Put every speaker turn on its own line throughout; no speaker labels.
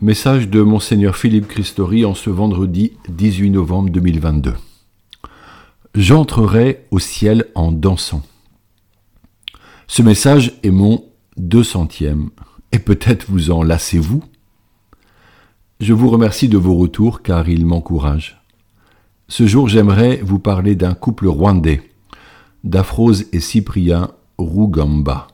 Message de Monseigneur Philippe Christori en ce vendredi 18 novembre 2022. J'entrerai au ciel en dansant. Ce message est mon deux centième, et peut-être vous en lassez-vous. Je vous remercie de vos retours car ils m'encouragent. Ce jour, j'aimerais vous parler d'un couple rwandais, d'Aphrose et Cyprien Rougamba.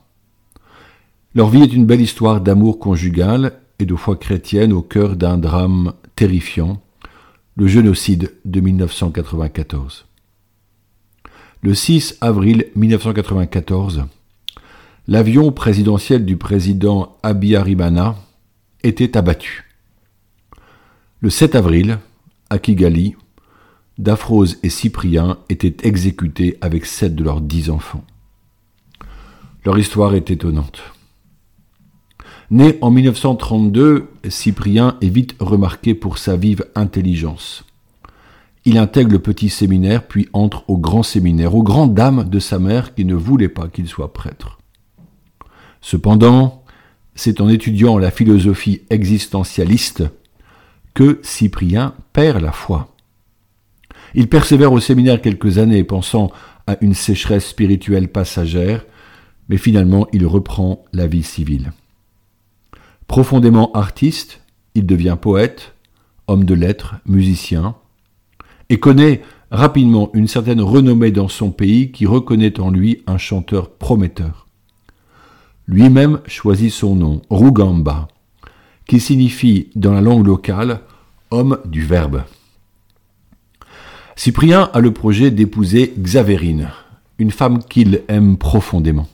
Leur vie est une belle histoire d'amour conjugal de foi chrétienne au cœur d'un drame terrifiant, le génocide de 1994. Le 6 avril 1994, l'avion présidentiel du président Abiyarimana était abattu. Le 7 avril, à Kigali, Daphrose et Cyprien étaient exécutés avec sept de leurs dix enfants. Leur histoire est étonnante. Né en 1932, Cyprien est vite remarqué pour sa vive intelligence. Il intègre le petit séminaire puis entre au grand séminaire, aux grandes dames de sa mère qui ne voulait pas qu'il soit prêtre. Cependant, c'est en étudiant la philosophie existentialiste que Cyprien perd la foi. Il persévère au séminaire quelques années, pensant à une sécheresse spirituelle passagère, mais finalement il reprend la vie civile. Profondément artiste, il devient poète, homme de lettres, musicien, et connaît rapidement une certaine renommée dans son pays qui reconnaît en lui un chanteur prometteur. Lui-même choisit son nom, Rugamba, qui signifie dans la langue locale homme du Verbe. Cyprien a le projet d'épouser Xavérine, une femme qu'il aime profondément.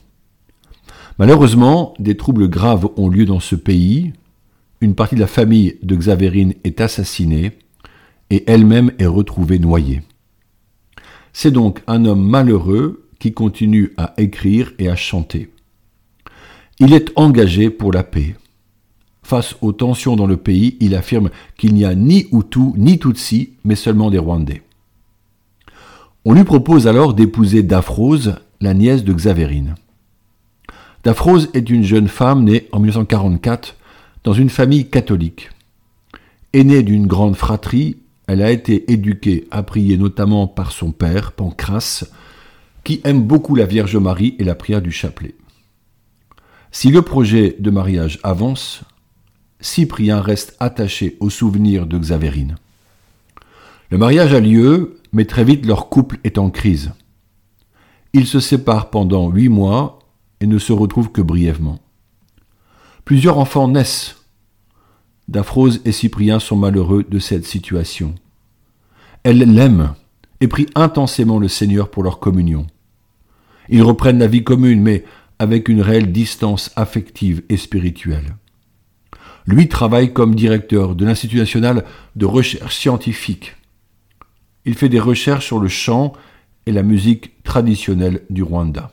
Malheureusement, des troubles graves ont lieu dans ce pays. Une partie de la famille de Xavérine est assassinée et elle-même est retrouvée noyée. C'est donc un homme malheureux qui continue à écrire et à chanter. Il est engagé pour la paix. Face aux tensions dans le pays, il affirme qu'il n'y a ni Hutu ni Tutsi, mais seulement des Rwandais. On lui propose alors d'épouser Daphrose, la nièce de Xavérine. Daphrose est une jeune femme née en 1944 dans une famille catholique. Aînée d'une grande fratrie, elle a été éduquée à prier notamment par son père, Pancras, qui aime beaucoup la Vierge Marie et la prière du chapelet. Si le projet de mariage avance, Cyprien reste attaché au souvenir de Xavérine. Le mariage a lieu, mais très vite leur couple est en crise. Ils se séparent pendant huit mois et ne se retrouve que brièvement. Plusieurs enfants naissent. Daphrose et Cyprien sont malheureux de cette situation. Elle l'aime et prie intensément le Seigneur pour leur communion. Ils reprennent la vie commune, mais avec une réelle distance affective et spirituelle. Lui travaille comme directeur de l'Institut national de recherche scientifique. Il fait des recherches sur le chant et la musique traditionnelle du Rwanda.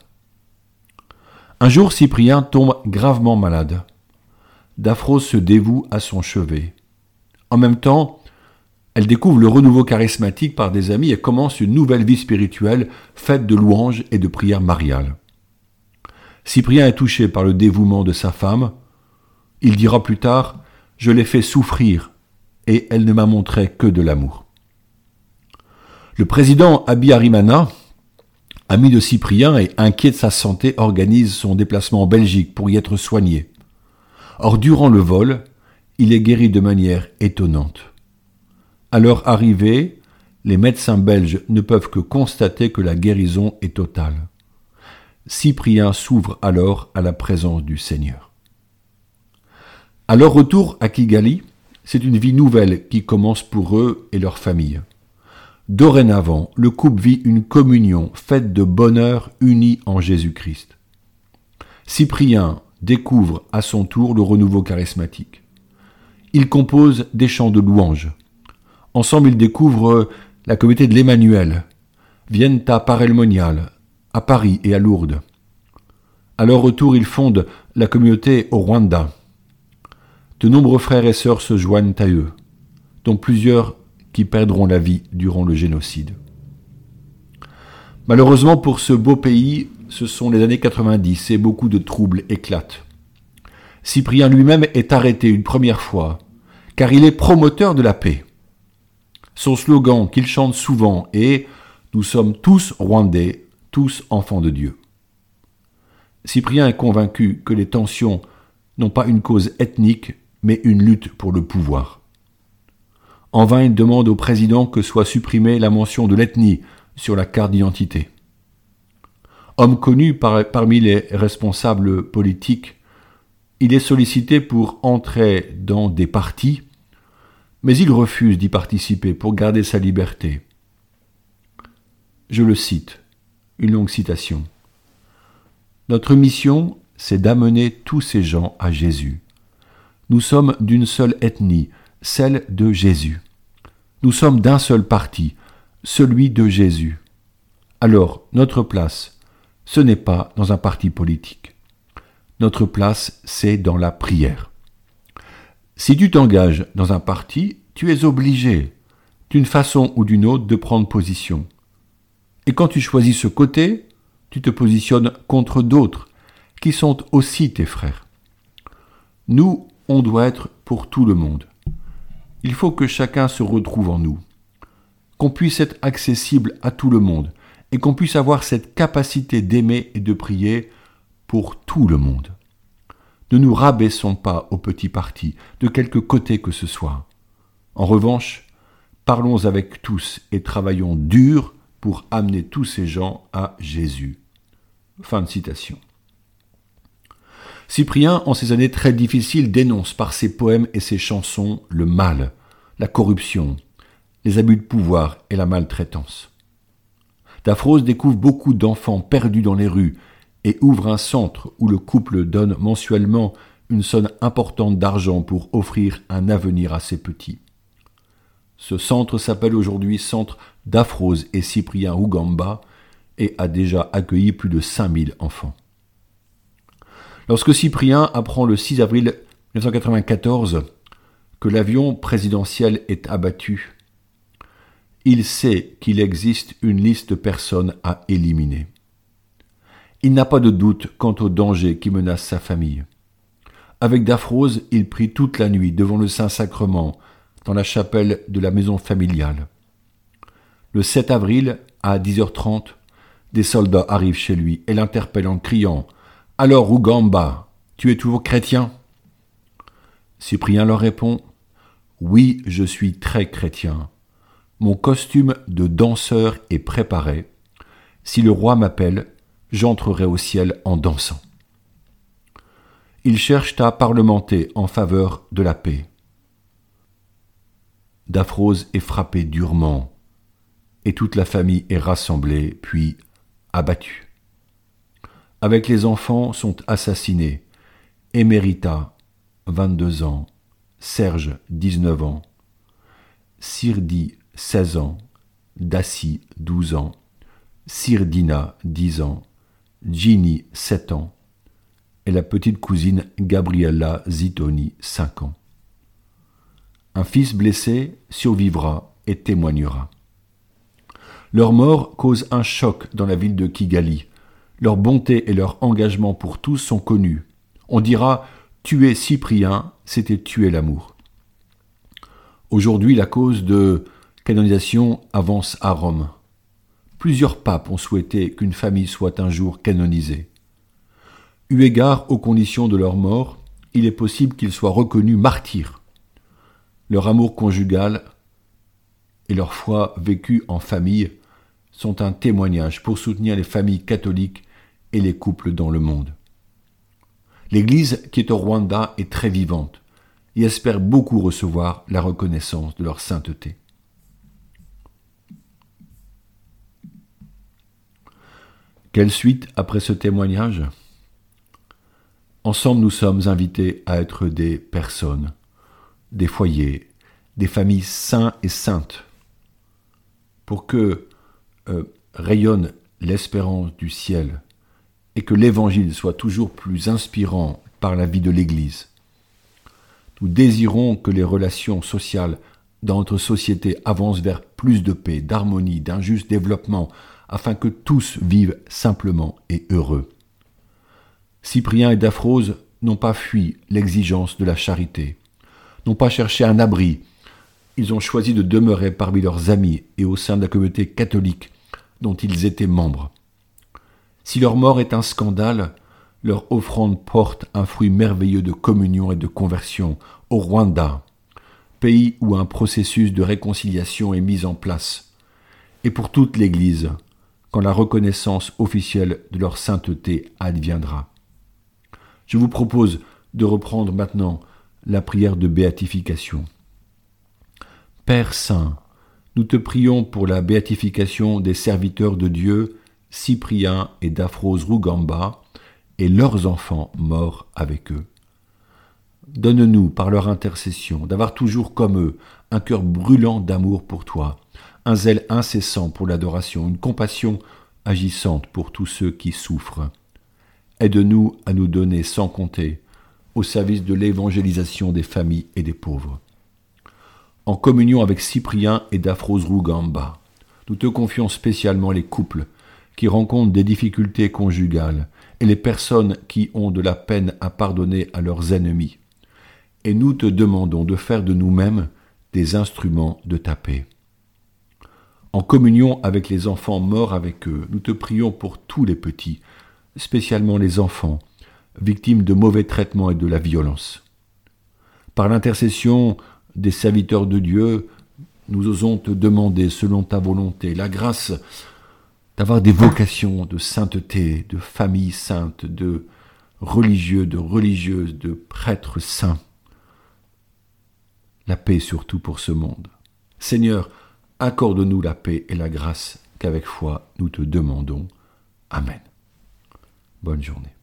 Un jour, Cyprien tombe gravement malade. Daphrose se dévoue à son chevet. En même temps, elle découvre le renouveau charismatique par des amis et commence une nouvelle vie spirituelle faite de louanges et de prières mariales. Cyprien est touché par le dévouement de sa femme. Il dira plus tard Je l'ai fait souffrir et elle ne m'a montré que de l'amour. Le président Abiyarimana, ami de Cyprien et inquiet de sa santé, organise son déplacement en Belgique pour y être soigné. Or, durant le vol, il est guéri de manière étonnante. À leur arrivée, les médecins belges ne peuvent que constater que la guérison est totale. Cyprien s'ouvre alors à la présence du Seigneur. À leur retour à Kigali, c'est une vie nouvelle qui commence pour eux et leur famille. Dorénavant, le couple vit une communion faite de bonheur unie en Jésus-Christ. Cyprien découvre à son tour le renouveau charismatique. Il compose des chants de louanges. Ensemble, ils découvrent la communauté de l'Emmanuel, viennent à Parelmonial, à Paris et à Lourdes. À leur retour, ils fondent la communauté au Rwanda. De nombreux frères et sœurs se joignent à eux, dont plusieurs qui perdront la vie durant le génocide. Malheureusement pour ce beau pays, ce sont les années 90 et beaucoup de troubles éclatent. Cyprien lui-même est arrêté une première fois car il est promoteur de la paix. Son slogan qu'il chante souvent est Nous sommes tous Rwandais, tous enfants de Dieu. Cyprien est convaincu que les tensions n'ont pas une cause ethnique, mais une lutte pour le pouvoir. En vain, il demande au président que soit supprimée la mention de l'ethnie sur la carte d'identité. Homme connu parmi les responsables politiques, il est sollicité pour entrer dans des partis, mais il refuse d'y participer pour garder sa liberté. Je le cite, une longue citation. Notre mission, c'est d'amener tous ces gens à Jésus. Nous sommes d'une seule ethnie, celle de Jésus. Nous sommes d'un seul parti, celui de Jésus. Alors, notre place, ce n'est pas dans un parti politique. Notre place, c'est dans la prière. Si tu t'engages dans un parti, tu es obligé, d'une façon ou d'une autre, de prendre position. Et quand tu choisis ce côté, tu te positionnes contre d'autres, qui sont aussi tes frères. Nous, on doit être pour tout le monde. Il faut que chacun se retrouve en nous, qu'on puisse être accessible à tout le monde, et qu'on puisse avoir cette capacité d'aimer et de prier pour tout le monde. Ne nous rabaissons pas au petit parti, de quelque côté que ce soit. En revanche, parlons avec tous et travaillons dur pour amener tous ces gens à Jésus. Fin de citation. Cyprien, en ces années très difficiles, dénonce par ses poèmes et ses chansons le mal, la corruption, les abus de pouvoir et la maltraitance. Daphrose découvre beaucoup d'enfants perdus dans les rues et ouvre un centre où le couple donne mensuellement une somme importante d'argent pour offrir un avenir à ses petits. Ce centre s'appelle aujourd'hui Centre d'Aphrose et Cyprien Ougamba et a déjà accueilli plus de 5000 enfants. Lorsque Cyprien apprend le 6 avril 1994 que l'avion présidentiel est abattu, il sait qu'il existe une liste de personnes à éliminer. Il n'a pas de doute quant au danger qui menace sa famille. Avec Daphrose, il prie toute la nuit devant le Saint-Sacrement, dans la chapelle de la maison familiale. Le 7 avril, à 10h30, des soldats arrivent chez lui et l'interpellent en criant alors, Ougamba, tu es toujours chrétien? Cyprien leur répond Oui, je suis très chrétien. Mon costume de danseur est préparé. Si le roi m'appelle, j'entrerai au ciel en dansant. Ils cherchent à parlementer en faveur de la paix. Daphrose est frappé durement, et toute la famille est rassemblée, puis abattue avec les enfants sont assassinés. Emerita, 22 ans, Serge, 19 ans, Sirdi, 16 ans, Dassi, 12 ans, Sirdina, 10 ans, Ginny, 7 ans, et la petite cousine Gabriella Zitoni, 5 ans. Un fils blessé survivra et témoignera. Leur mort cause un choc dans la ville de Kigali, leur bonté et leur engagement pour tous sont connus. On dira tuer Cyprien, c'était tuer l'amour. Aujourd'hui, la cause de canonisation avance à Rome. Plusieurs papes ont souhaité qu'une famille soit un jour canonisée. Eu égard aux conditions de leur mort, il est possible qu'ils soient reconnus martyrs. Leur amour conjugal et leur foi vécue en famille sont un témoignage pour soutenir les familles catholiques et les couples dans le monde. L'Église qui est au Rwanda est très vivante et espère beaucoup recevoir la reconnaissance de leur sainteté. Quelle suite après ce témoignage? Ensemble, nous sommes invités à être des personnes, des foyers, des familles saints et saintes, pour que euh, rayonne l'espérance du ciel et que l'Évangile soit toujours plus inspirant par la vie de l'Église. Nous désirons que les relations sociales dans notre société avancent vers plus de paix, d'harmonie, d'un juste développement, afin que tous vivent simplement et heureux. Cyprien et Daphrose n'ont pas fui l'exigence de la charité, n'ont pas cherché un abri. Ils ont choisi de demeurer parmi leurs amis et au sein de la communauté catholique dont ils étaient membres. Si leur mort est un scandale, leur offrande porte un fruit merveilleux de communion et de conversion au Rwanda, pays où un processus de réconciliation est mis en place, et pour toute l'Église, quand la reconnaissance officielle de leur sainteté adviendra. Je vous propose de reprendre maintenant la prière de béatification. Père Saint, nous te prions pour la béatification des serviteurs de Dieu, Cyprien et Daphrose Rougamba, et leurs enfants morts avec eux. Donne-nous, par leur intercession, d'avoir toujours comme eux un cœur brûlant d'amour pour toi, un zèle incessant pour l'adoration, une compassion agissante pour tous ceux qui souffrent. Aide-nous à nous donner sans compter au service de l'évangélisation des familles et des pauvres. En communion avec Cyprien et Daphrose Rougamba, nous te confions spécialement les couples qui rencontrent des difficultés conjugales et les personnes qui ont de la peine à pardonner à leurs ennemis. Et nous te demandons de faire de nous-mêmes des instruments de ta paix. En communion avec les enfants morts avec eux, nous te prions pour tous les petits, spécialement les enfants, victimes de mauvais traitements et de la violence. Par l'intercession des serviteurs de Dieu, nous osons te demander, selon ta volonté, la grâce d'avoir des vocations de sainteté, de famille sainte, de religieux, de religieuses, de prêtres saints. La paix surtout pour ce monde. Seigneur, accorde-nous la paix et la grâce qu'avec foi nous te demandons. Amen. Bonne journée.